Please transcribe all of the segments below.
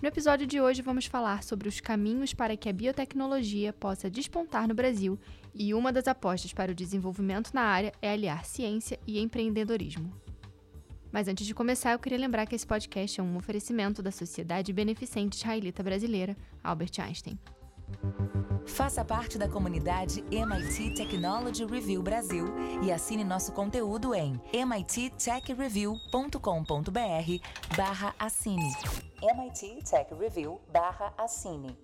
No episódio de hoje vamos falar sobre os caminhos para que a biotecnologia possa despontar no Brasil e uma das apostas para o desenvolvimento na área é aliar ciência e empreendedorismo. Mas antes de começar, eu queria lembrar que esse podcast é um oferecimento da Sociedade Beneficente Israelita Brasileira, Albert Einstein. Faça parte da comunidade MIT Technology Review Brasil e assine nosso conteúdo em mittechreview.com.br barra assine. MIT Tech Review barra assine.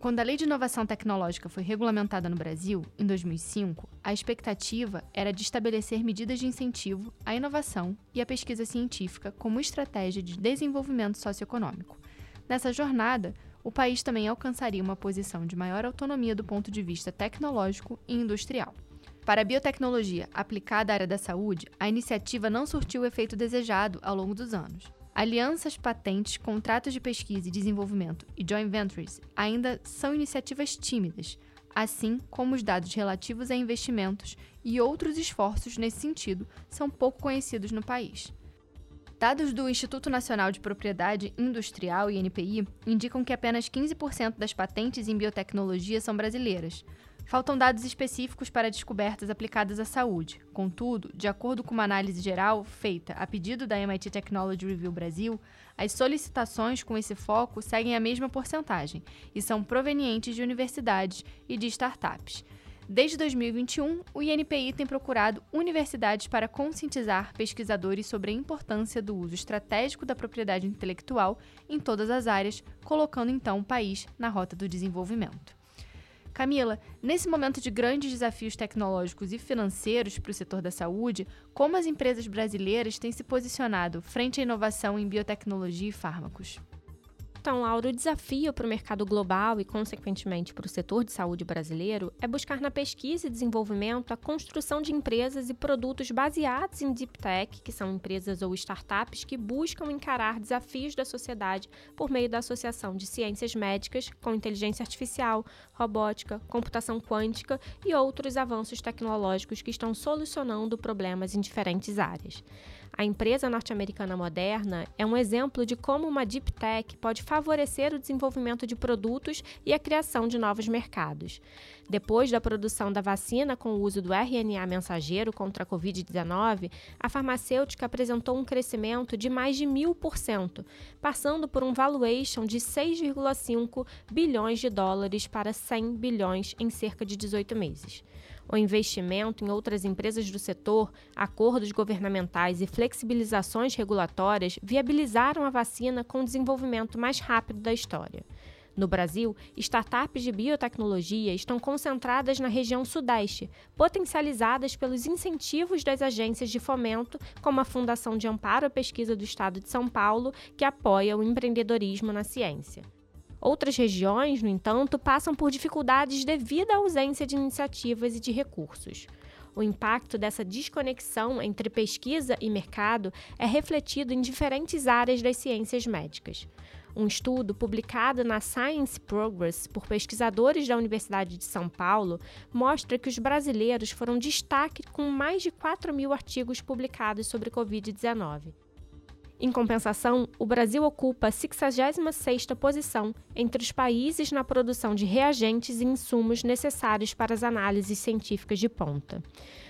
Quando a Lei de Inovação Tecnológica foi regulamentada no Brasil, em 2005, a expectativa era de estabelecer medidas de incentivo à inovação e à pesquisa científica como estratégia de desenvolvimento socioeconômico. Nessa jornada, o país também alcançaria uma posição de maior autonomia do ponto de vista tecnológico e industrial. Para a biotecnologia aplicada à área da saúde, a iniciativa não surtiu o efeito desejado ao longo dos anos. Alianças, patentes, contratos de pesquisa e desenvolvimento e joint ventures ainda são iniciativas tímidas, assim como os dados relativos a investimentos e outros esforços nesse sentido são pouco conhecidos no país. Dados do Instituto Nacional de Propriedade Industrial, INPI, indicam que apenas 15% das patentes em biotecnologia são brasileiras. Faltam dados específicos para descobertas aplicadas à saúde. Contudo, de acordo com uma análise geral feita a pedido da MIT Technology Review Brasil, as solicitações com esse foco seguem a mesma porcentagem e são provenientes de universidades e de startups. Desde 2021, o INPI tem procurado universidades para conscientizar pesquisadores sobre a importância do uso estratégico da propriedade intelectual em todas as áreas, colocando então o país na rota do desenvolvimento. Camila, nesse momento de grandes desafios tecnológicos e financeiros para o setor da saúde, como as empresas brasileiras têm se posicionado frente à inovação em biotecnologia e fármacos? Então, Laura, o desafio para o mercado global e, consequentemente, para o setor de saúde brasileiro é buscar na pesquisa e desenvolvimento a construção de empresas e produtos baseados em deep tech, que são empresas ou startups que buscam encarar desafios da sociedade por meio da associação de ciências médicas com inteligência artificial, robótica, computação quântica e outros avanços tecnológicos que estão solucionando problemas em diferentes áreas. A empresa norte-americana Moderna é um exemplo de como uma deep tech pode favorecer o desenvolvimento de produtos e a criação de novos mercados. Depois da produção da vacina com o uso do RNA mensageiro contra a Covid-19, a farmacêutica apresentou um crescimento de mais de mil por cento, passando por um valuation de 6,5 bilhões de dólares para 100 bilhões em cerca de 18 meses o investimento em outras empresas do setor, acordos governamentais e flexibilizações regulatórias viabilizaram a vacina com o desenvolvimento mais rápido da história. No Brasil, startups de biotecnologia estão concentradas na região Sudeste, potencializadas pelos incentivos das agências de fomento, como a Fundação de Amparo à Pesquisa do Estado de São Paulo, que apoia o empreendedorismo na ciência. Outras regiões, no entanto, passam por dificuldades devido à ausência de iniciativas e de recursos. O impacto dessa desconexão entre pesquisa e mercado é refletido em diferentes áreas das ciências médicas. Um estudo publicado na Science Progress por pesquisadores da Universidade de São Paulo mostra que os brasileiros foram destaque com mais de 4 mil artigos publicados sobre Covid-19. Em compensação, o Brasil ocupa a 66ª posição entre os países na produção de reagentes e insumos necessários para as análises científicas de ponta.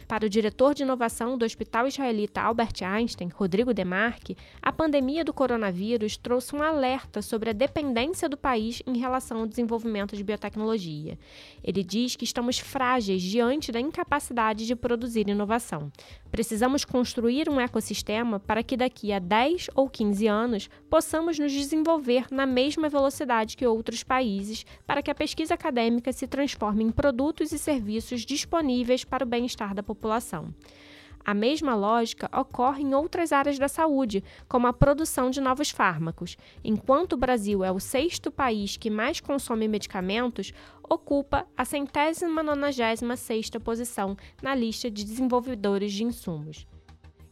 Para o diretor de inovação do Hospital Israelita Albert Einstein, Rodrigo Demarque, a pandemia do coronavírus trouxe um alerta sobre a dependência do país em relação ao desenvolvimento de biotecnologia. Ele diz que estamos frágeis diante da incapacidade de produzir inovação. Precisamos construir um ecossistema para que daqui a 10 ou 15 anos possamos nos desenvolver na mesma velocidade que outros países, para que a pesquisa acadêmica se transforme em produtos e serviços disponíveis para o bem-estar da população. A mesma lógica ocorre em outras áreas da saúde, como a produção de novos fármacos. Enquanto o Brasil é o sexto país que mais consome medicamentos, ocupa a centésima nonagésima sexta posição na lista de desenvolvedores de insumos.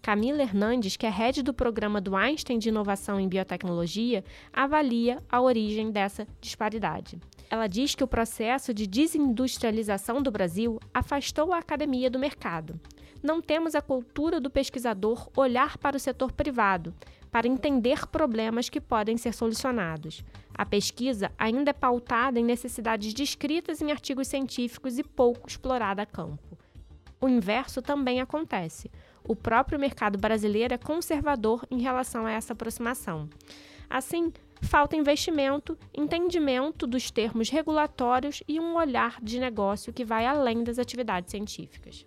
Camila Hernandes, que é head do programa do Einstein de Inovação em Biotecnologia, avalia a origem dessa disparidade. Ela diz que o processo de desindustrialização do Brasil afastou a academia do mercado. Não temos a cultura do pesquisador olhar para o setor privado, para entender problemas que podem ser solucionados. A pesquisa ainda é pautada em necessidades descritas em artigos científicos e pouco explorada a campo. O inverso também acontece. O próprio mercado brasileiro é conservador em relação a essa aproximação. Assim, falta investimento, entendimento dos termos regulatórios e um olhar de negócio que vai além das atividades científicas.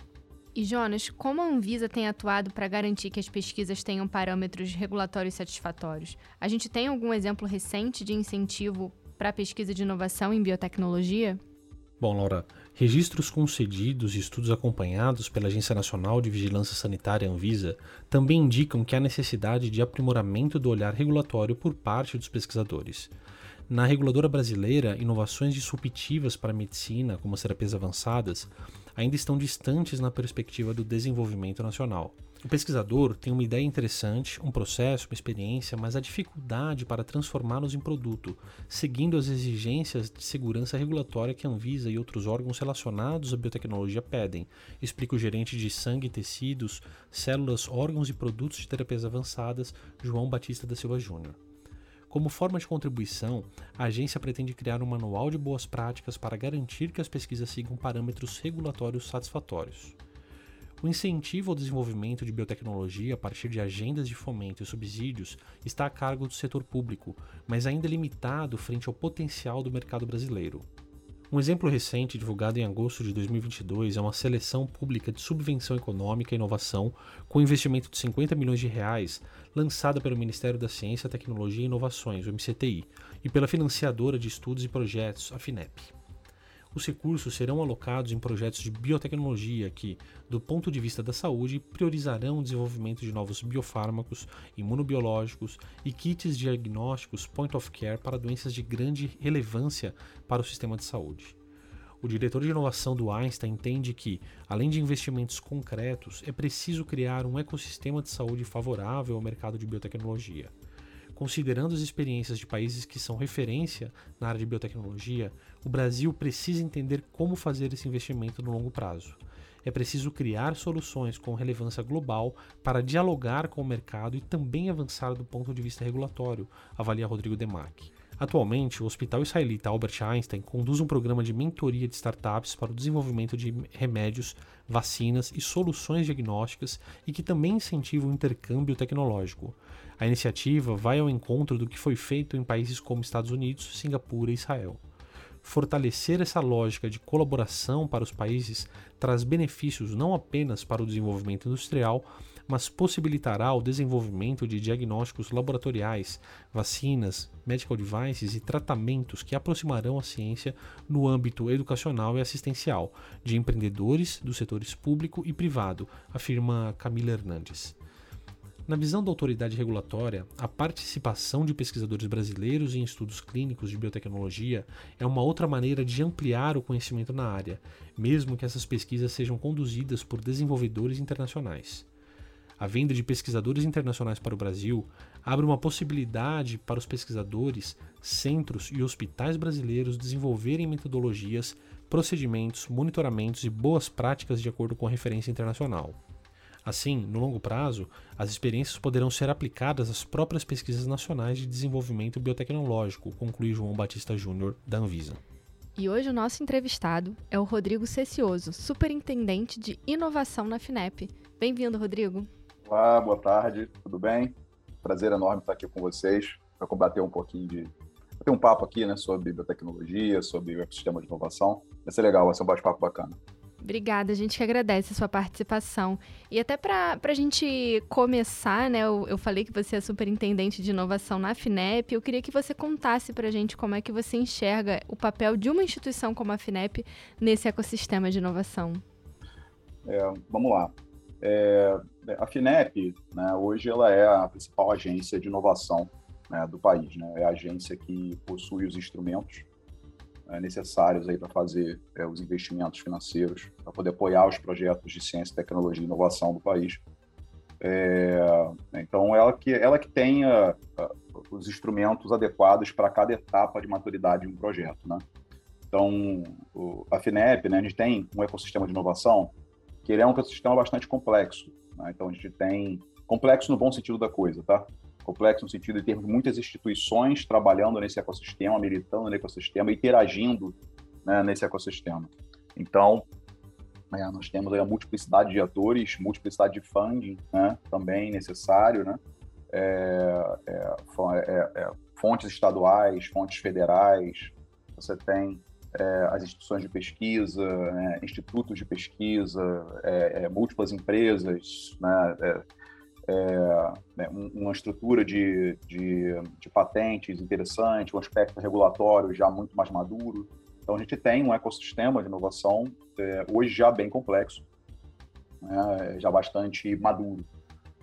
E Jonas, como a Anvisa tem atuado para garantir que as pesquisas tenham parâmetros regulatórios satisfatórios? A gente tem algum exemplo recente de incentivo para a pesquisa de inovação em biotecnologia? Bom, Laura, registros concedidos e estudos acompanhados pela Agência Nacional de Vigilância Sanitária Anvisa também indicam que há necessidade de aprimoramento do olhar regulatório por parte dos pesquisadores. Na reguladora brasileira, inovações disruptivas para a medicina, como as terapias avançadas, ainda estão distantes na perspectiva do desenvolvimento nacional. O pesquisador tem uma ideia interessante, um processo, uma experiência, mas a dificuldade para transformá-los em produto, seguindo as exigências de segurança regulatória que a Anvisa e outros órgãos relacionados à biotecnologia pedem, explica o gerente de sangue e tecidos, células, órgãos e produtos de terapias avançadas, João Batista da Silva Júnior. Como forma de contribuição, a agência pretende criar um manual de boas práticas para garantir que as pesquisas sigam parâmetros regulatórios satisfatórios. O incentivo ao desenvolvimento de biotecnologia a partir de agendas de fomento e subsídios está a cargo do setor público, mas ainda limitado frente ao potencial do mercado brasileiro. Um exemplo recente, divulgado em agosto de 2022, é uma seleção pública de subvenção econômica e inovação com investimento de 50 milhões de reais, lançada pelo Ministério da Ciência, Tecnologia e Inovações, o MCTI, e pela financiadora de estudos e projetos, a FINEP os recursos serão alocados em projetos de biotecnologia que, do ponto de vista da saúde, priorizarão o desenvolvimento de novos biofármacos, imunobiológicos e kits diagnósticos point of care para doenças de grande relevância para o sistema de saúde. O diretor de inovação do Einstein entende que, além de investimentos concretos, é preciso criar um ecossistema de saúde favorável ao mercado de biotecnologia. Considerando as experiências de países que são referência na área de biotecnologia, o Brasil precisa entender como fazer esse investimento no longo prazo. É preciso criar soluções com relevância global para dialogar com o mercado e também avançar do ponto de vista regulatório, avalia Rodrigo Demac. Atualmente, o Hospital Israelita Albert Einstein conduz um programa de mentoria de startups para o desenvolvimento de remédios, vacinas e soluções diagnósticas e que também incentiva o intercâmbio tecnológico. A iniciativa vai ao encontro do que foi feito em países como Estados Unidos, Singapura e Israel. Fortalecer essa lógica de colaboração para os países traz benefícios não apenas para o desenvolvimento industrial, mas possibilitará o desenvolvimento de diagnósticos laboratoriais, vacinas, medical devices e tratamentos que aproximarão a ciência no âmbito educacional e assistencial de empreendedores dos setores público e privado, afirma Camila Hernandes. Na visão da autoridade regulatória, a participação de pesquisadores brasileiros em estudos clínicos de biotecnologia é uma outra maneira de ampliar o conhecimento na área, mesmo que essas pesquisas sejam conduzidas por desenvolvedores internacionais. A venda de pesquisadores internacionais para o Brasil abre uma possibilidade para os pesquisadores, centros e hospitais brasileiros desenvolverem metodologias, procedimentos, monitoramentos e boas práticas de acordo com a referência internacional. Assim, no longo prazo, as experiências poderão ser aplicadas às próprias pesquisas nacionais de desenvolvimento biotecnológico, conclui João Batista Júnior, da Anvisa. E hoje o nosso entrevistado é o Rodrigo Cecioso, superintendente de inovação na FINEP. Bem-vindo, Rodrigo. Olá, boa tarde, tudo bem? Prazer enorme estar aqui com vocês para combater um pouquinho de. ter um papo aqui né, sobre biotecnologia, sobre o ecossistema de inovação. Vai ser legal, vai ser um bate-papo bacana. Obrigada, a gente que agradece a sua participação. E até para a gente começar, né? Eu, eu, falei que você é superintendente de inovação na FINEP. Eu queria que você contasse para a gente como é que você enxerga o papel de uma instituição como a FINEP nesse ecossistema de inovação. É, vamos lá. É, a FINEP, né, hoje, ela é a principal agência de inovação né, do país. Né? É a agência que possui os instrumentos é, necessários para fazer é, os investimentos financeiros, para poder apoiar os projetos de ciência, tecnologia e inovação do país. É, então, ela que, ela que tenha os instrumentos adequados para cada etapa de maturidade de um projeto. Né? Então, a FINEP, né, a gente tem um ecossistema de inovação que ele é um ecossistema bastante complexo. Né? Então, a gente tem complexo no bom sentido da coisa, tá? Complexo no sentido de termos muitas instituições trabalhando nesse ecossistema, militando no ecossistema, interagindo né, nesse ecossistema. Então, é, nós temos a multiplicidade de atores, multiplicidade de funding, né, também necessário, né? É, é, é, é fontes estaduais, fontes federais, você tem é, as instituições de pesquisa, né, institutos de pesquisa, é, é, múltiplas empresas, né, é, é, né uma estrutura de, de, de, patentes interessante, um aspecto regulatório já muito mais maduro. Então, a gente tem um ecossistema de inovação é, hoje já bem complexo, né, já bastante maduro.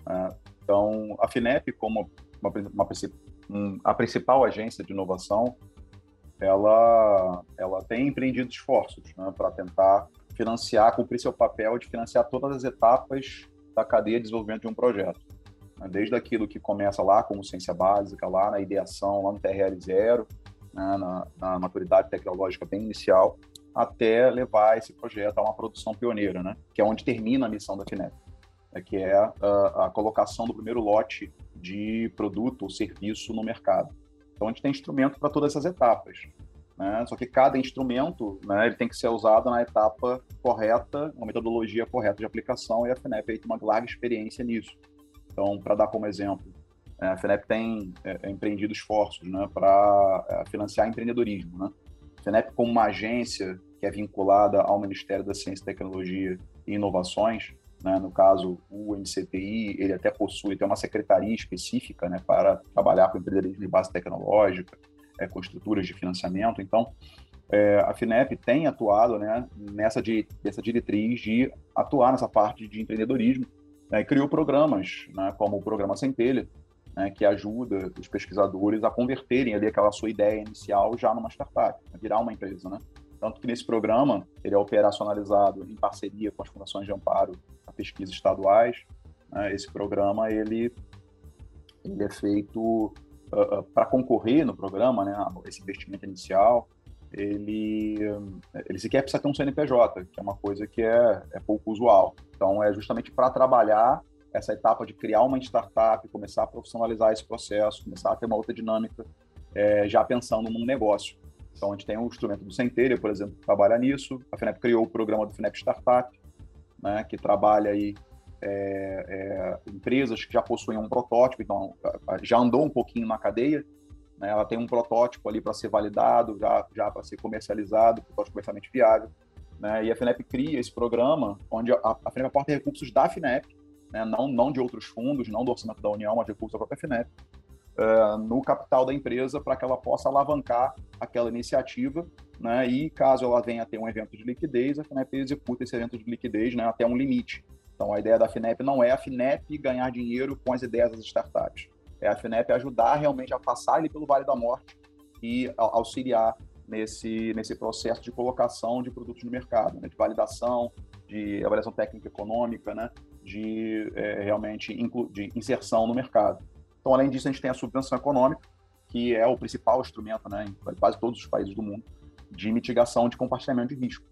Né. Então, a FINEP, como uma, uma, a principal agência de inovação, ela, ela tem empreendido esforços né, para tentar financiar, cumprir seu papel de financiar todas as etapas da cadeia de desenvolvimento de um projeto. Né, desde aquilo que começa lá como ciência básica, lá na ideação, lá no TRL zero, né, na, na, maturidade tecnológica bem inicial, até levar esse projeto a uma produção pioneira, né, que é onde termina a missão da FINEP, né, que é a, a colocação do primeiro lote de produto ou serviço no mercado. Então a gente tem instrumento para todas essas etapas. Né? Só que cada instrumento né, ele tem que ser usado na etapa correta, uma metodologia correta de aplicação, e a FINEP tem uma larga experiência nisso. Então, para dar como exemplo, é, a FINEP tem é, é, empreendido esforços né, para é, financiar empreendedorismo. Né? A FINEP, como uma agência que é vinculada ao Ministério da Ciência, Tecnologia e Inovações, né? No caso, o MCTI, ele até possui tem uma secretaria específica né, para trabalhar com empreendedorismo de base tecnológica, é, com estruturas de financiamento. Então, é, a FINEP tem atuado né, nessa, de, nessa diretriz de atuar nessa parte de empreendedorismo né, e criou programas, né, como o Programa Centelha, né, que ajuda os pesquisadores a converterem ali aquela sua ideia inicial já numa startup, a virar uma empresa, né? Tanto que nesse programa ele é operacionalizado em parceria com as fundações de amparo a pesquisa estaduais. Né? Esse programa ele, ele é feito uh, uh, para concorrer no programa, né? esse investimento inicial, ele, ele sequer precisa ter um CNPJ, que é uma coisa que é, é pouco usual. Então, é justamente para trabalhar essa etapa de criar uma startup, começar a profissionalizar esse processo, começar a ter uma outra dinâmica, é, já pensando num negócio. Então, a gente tem um instrumento do Centelha, por exemplo, que trabalha nisso. A FINEP criou o programa do FINEP Startup, né, que trabalha aí é, é, empresas que já possuem um protótipo, então já andou um pouquinho na cadeia, né, ela tem um protótipo ali para ser validado, já, já para ser comercializado, protótipo comercialmente viável, né, e a FINEP cria esse programa onde a, a FINEP aporta recursos da FINEP, né, não, não de outros fundos, não do orçamento da União, mas recursos da própria FINEP, uh, no capital da empresa para que ela possa alavancar aquela iniciativa, né? E caso ela venha a ter um evento de liquidez, a FINEP executa esse evento de liquidez, né? Até um limite. Então, a ideia da FINEP não é a FINEP ganhar dinheiro com as ideias das startups. É a FINEP ajudar realmente a passar ali pelo Vale da Morte e auxiliar nesse, nesse processo de colocação de produtos no mercado, né? de validação, de avaliação técnica econômica, né? de é, realmente de inserção no mercado. Então, além disso, a gente tem a subvenção econômica, que é o principal instrumento, né, em quase todos os países do mundo, de mitigação de compartilhamento de risco.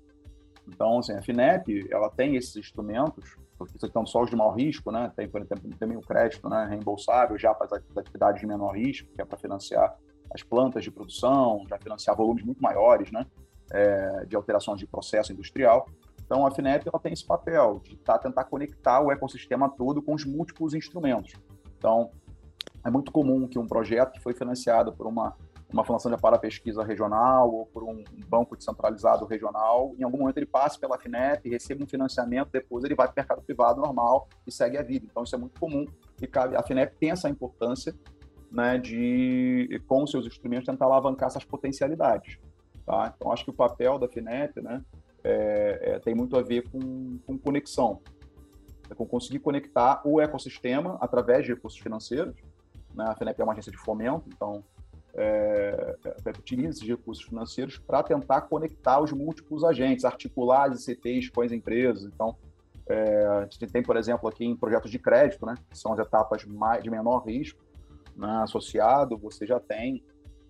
Então, assim, a FINEP, ela tem esses instrumentos, porque estão só os de maior risco, né? Tem, por exemplo, também o crédito, né, reembolsável já para as atividades de menor risco, que é para financiar as plantas de produção, já financiar volumes muito maiores, né, é, de alterações de processo industrial. Então, a FINEP ela tem esse papel de tá, tentar conectar o ecossistema todo com os múltiplos instrumentos. Então, é muito comum que um projeto que foi financiado por uma, uma fundação para pesquisa regional ou por um banco descentralizado regional, em algum momento ele passe pela FINEP, receba um financiamento, depois ele vai para o mercado privado normal e segue a vida. Então, isso é muito comum e cabe, a FINEP tem essa importância né, de, com seus instrumentos, tentar alavancar essas potencialidades. Tá? Então, acho que o papel da FINEP né, é, é, tem muito a ver com, com conexão. é conseguir conectar o ecossistema através de recursos financeiros. Né? A FENEP é uma agência de fomento, então é, é, utiliza esses recursos financeiros para tentar conectar os múltiplos agentes, articular as ICTs com as empresas. Então, é, a gente tem, por exemplo, aqui em projetos de crédito, né, que são as etapas mais, de menor risco né, associado, você já tem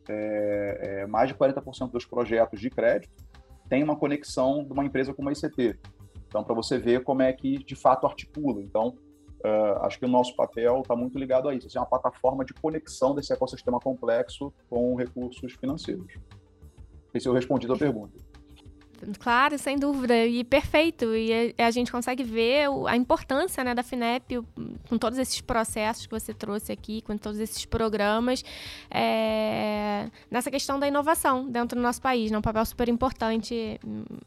é, é mais de 40% dos projetos de crédito tem uma conexão de uma empresa com uma ICT. Então, para você ver como é que de fato articula. Então, uh, acho que o nosso papel está muito ligado a isso. Assim, é uma plataforma de conexão desse ecossistema complexo com recursos financeiros. Esse é o respondido à pergunta. Claro, sem dúvida, e perfeito. E a, gente consegue ver a importância né, da FINEP com todos esses processos que você trouxe aqui, com todos esses programas, é, nessa questão da inovação dentro do nosso país. Né, um papel super importante.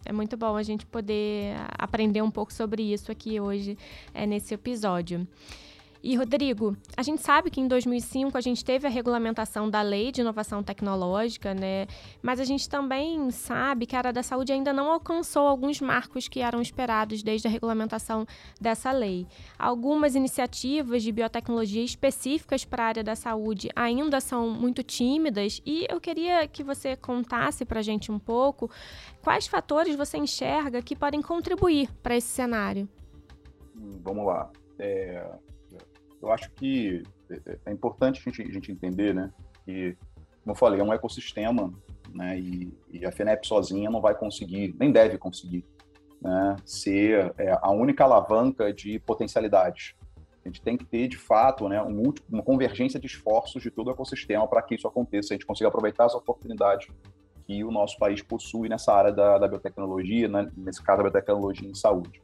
É muito bom a gente poder aprender um pouco sobre isso aqui hoje, é, nesse episódio. E, Rodrigo, a gente sabe que em 2005 a gente teve a regulamentação da Lei de Inovação Tecnológica, né? Mas a gente também sabe que a área da saúde ainda não alcançou alguns marcos que eram esperados desde a regulamentação dessa lei. Algumas iniciativas de biotecnologia específicas para a área da saúde ainda são muito tímidas e eu queria que você contasse para a gente um pouco quais fatores você enxerga que podem contribuir para esse cenário. Vamos lá. É eu acho que é, é importante a gente, a gente entender, né, que, como eu falei, é um ecossistema, né, e, e a FENEP sozinha não vai conseguir, nem deve conseguir, né, ser é, a única alavanca de potencialidades. A gente tem que ter, de fato, né, um, uma convergência de esforços de todo o ecossistema para que isso aconteça, a gente consiga aproveitar as oportunidades que o nosso país possui nessa área da, da biotecnologia, né, nesse caso, a biotecnologia em saúde.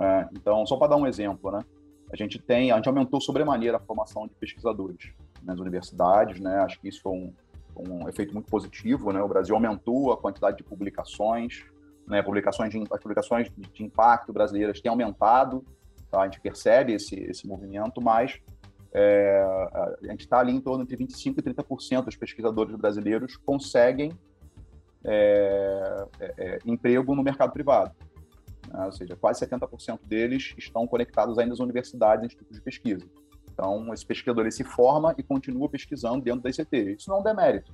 É, então, só para dar um exemplo, né, a gente tem, a gente aumentou sobremaneira a formação de pesquisadores nas universidades, né? Acho que isso foi um, um efeito muito positivo, né? O Brasil aumentou a quantidade de publicações, né? Publicações de, as publicações de impacto brasileiras têm aumentado, tá? A gente percebe esse esse movimento, mas é, a gente está ali em torno de 25 e 30% dos pesquisadores brasileiros conseguem é, é, é, emprego no mercado privado né? ou seja, quase 70% deles estão conectados ainda às universidades e institutos de pesquisa. Então, esse pesquisador se forma e continua pesquisando dentro da ICT. Isso não é um demérito,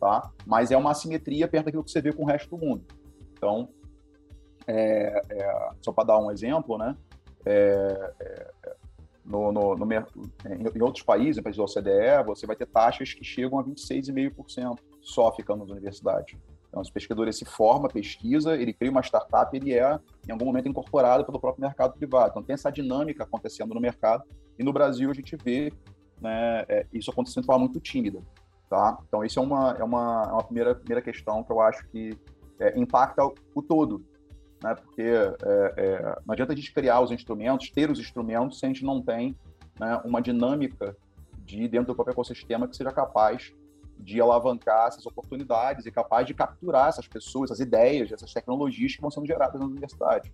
tá? mas é uma assimetria perto daquilo que você vê com o resto do mundo. Então, é, é, só para dar um exemplo, né? É, é no, no, no, em outros países, em países da OCDE, você vai ter taxas que chegam a 26,5% só ficando nas universidades. Então, esse pesquisador ele se forma, pesquisa, ele cria uma startup, ele é, em algum momento, incorporado pelo próprio mercado privado. Então, tem essa dinâmica acontecendo no mercado. E no Brasil, a gente vê né, é, isso acontecendo de forma muito tímida. Tá? Então, isso é uma, é uma, é uma primeira, primeira questão que eu acho que é, impacta o, todo. Né? Porque é, é, não adianta a gente criar os instrumentos, ter os instrumentos, se a gente não tem né, uma dinâmica de dentro do próprio ecossistema que seja capaz de alavancar essas oportunidades e capaz de capturar essas pessoas, essas ideias, essas tecnologias que vão sendo geradas na universidade.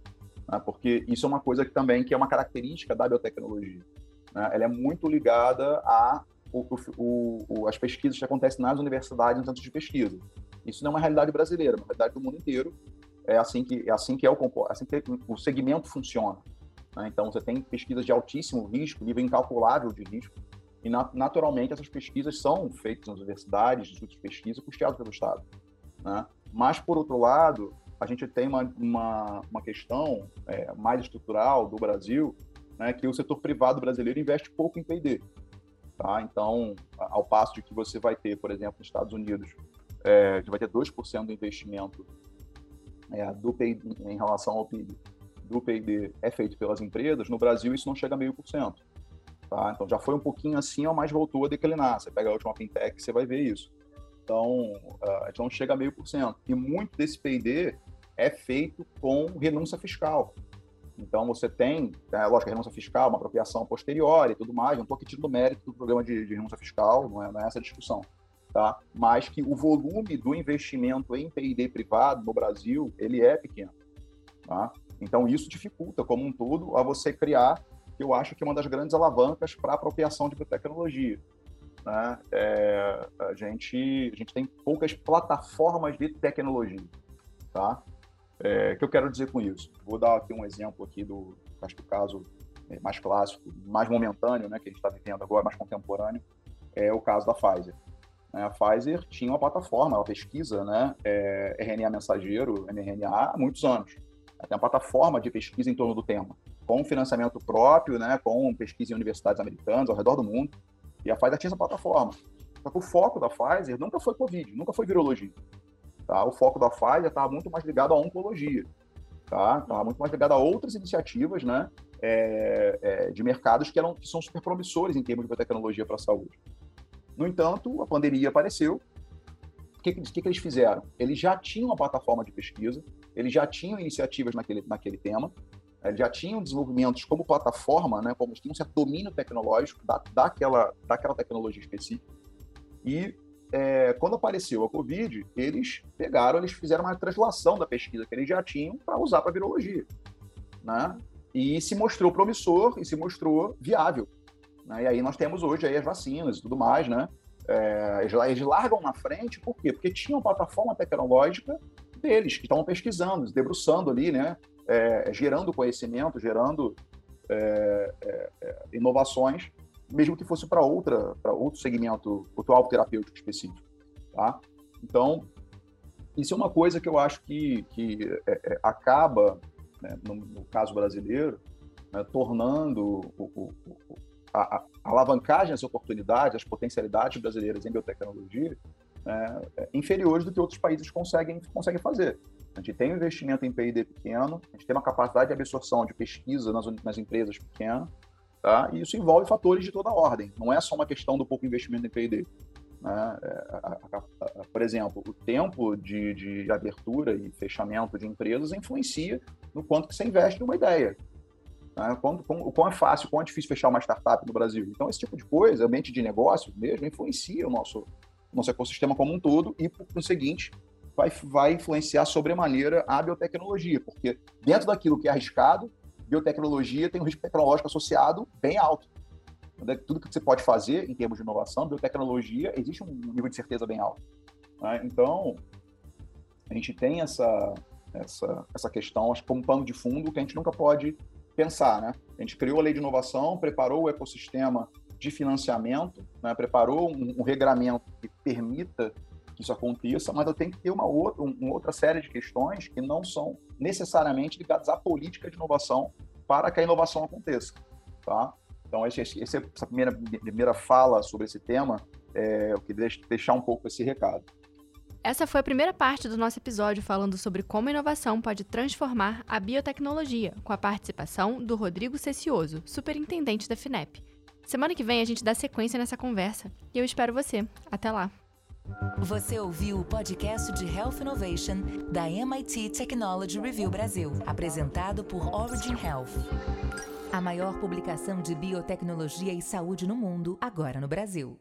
Né? Porque isso é uma coisa que também que é uma característica da biotecnologia. Né? Ela é muito ligada a o, o, o, as pesquisas que acontecem nas universidades, nos centros de pesquisa. Isso não é uma realidade brasileira, é uma realidade do mundo inteiro. É assim que é assim que é o é assim que o segmento funciona. Né? Então você tem pesquisas de altíssimo risco, nível incalculável de risco, e, naturalmente, essas pesquisas são feitas nas universidades, institutos de pesquisa, custeados pelo Estado. Né? Mas, por outro lado, a gente tem uma, uma, uma questão é, mais estrutural do Brasil, né, que o setor privado brasileiro investe pouco em P&D. Tá? Então, ao passo de que você vai ter, por exemplo, nos Estados Unidos, é, vai ter 2% do investimento é, do PID, em relação ao PIB do PIB é feito pelas empresas, no Brasil isso não chega a meio por cento. Tá? Então já foi um pouquinho assim, mas voltou a declinar. Você pega a última fintech, você vai ver isso. Então, uh, a gente não chega a meio por cento. E muito desse P&D é feito com renúncia fiscal. Então, você tem, é, lógico, a renúncia fiscal, uma apropriação posterior e tudo mais. Não estou aqui tirando mérito do programa de, de renúncia fiscal, não é, não é, essa a discussão. Tá? Mas que o volume do investimento em P&D privado no Brasil, ele é pequeno. Tá? Então, isso dificulta, como um todo, a você criar que eu acho que é uma das grandes alavancas para a apropriação de biotecnologia. Né? É, a, gente, a gente tem poucas plataformas de tecnologia. Tá? É, o que eu quero dizer com isso? Vou dar aqui um exemplo aqui do, acho que o caso mais clássico, mais momentâneo, né, que a gente está vivendo agora, mais contemporâneo, é o caso da Pfizer. Né, a Pfizer tinha uma plataforma, ela pesquisa né, é, RNA mensageiro, mRNA, há muitos anos. Ela tem uma plataforma de pesquisa em torno do tema, com financiamento próprio, né, com pesquisa em universidades americanas ao redor do mundo. E a Pfizer tinha essa plataforma. Só que o foco da Pfizer nunca foi Covid, nunca foi virologia. Tá? O foco da Pfizer estava muito mais ligado à oncologia. Tá? Estava muito mais ligado a outras iniciativas né, é, é, de mercados que, eram, que são super promissores em termos de biotecnologia para a saúde. No entanto, a pandemia apareceu. O que, que, que, eles fizeram? Eles já tinham uma plataforma de pesquisa, eles já tinham iniciativas naquele, naquele tema, já tinham desenvolvimentos como plataforma, né, como tinham um certo domínio tecnológico da, daquela, daquela tecnologia específica. E é, quando apareceu a Covid, eles pegaram, eles fizeram uma translação da pesquisa que eles já tinham para usar para virologia. Né? E se mostrou promissor e se mostrou viável. Né? E aí nós temos hoje aí as vacinas e tudo mais, né? É, eles, eles, largam na frente, por quê? Porque tinham plataforma tecnológica deles, que estavam pesquisando, debruçando ali, né? É, gerando conhecimento, gerando é, é, é inovações, mesmo que fosse para outra, para outro segmento, outro alvo terapêutico específico, tá? Então, isso é uma coisa que eu acho que, que é, acaba, né, no, no, caso brasileiro, né, tornando o, o, a, a, alavancagem, as oportunidades, as potencialidades brasileiras em biotecnologia é, inferiores do que outros países conseguem, conseguem fazer. A gente tem um investimento em P&D pequeno, a gente tem uma capacidade de absorção de pesquisa nas, nas empresas pequenas, tá? e isso envolve fatores de toda ordem, não é só uma questão do pouco investimento em P&D. Né? É, por exemplo, o tempo de, de abertura e fechamento de empresas influencia no quanto que você investe numa ideia. Né? Quanto, o quão é fácil, o quão é difícil fechar uma startup no Brasil. Então, esse tipo de coisa, ambiente de negócio mesmo, influencia o nosso, nosso ecossistema como um todo e, por conseguinte, vai, vai influenciar sobremaneira a biotecnologia, porque dentro daquilo que é arriscado, biotecnologia tem um risco tecnológico associado bem alto. Tudo que você pode fazer em termos de inovação, biotecnologia, existe um nível de certeza bem alto. Né? Então, a gente tem essa, essa, essa questão, acho que como pano de fundo, que a gente nunca pode pensar, né? A gente criou a lei de inovação, preparou o ecossistema de financiamento, né? preparou um, um regramento que permita que isso aconteça, mas eu tenho que ter uma outra, uma outra série de questões que não são necessariamente ligadas à política de inovação para que a inovação aconteça, tá? Então, esse, esse, essa primeira, primeira fala sobre esse tema, é, eu queria deixar um pouco esse recado. Essa foi a primeira parte do nosso episódio falando sobre como a inovação pode transformar a biotecnologia, com a participação do Rodrigo Cecioso, superintendente da FINEP. Semana que vem a gente dá sequência nessa conversa e eu espero você. Até lá! Você ouviu o podcast de Health Innovation da MIT Technology Review Brasil, apresentado por Origin Health. A maior publicação de biotecnologia e saúde no mundo, agora no Brasil.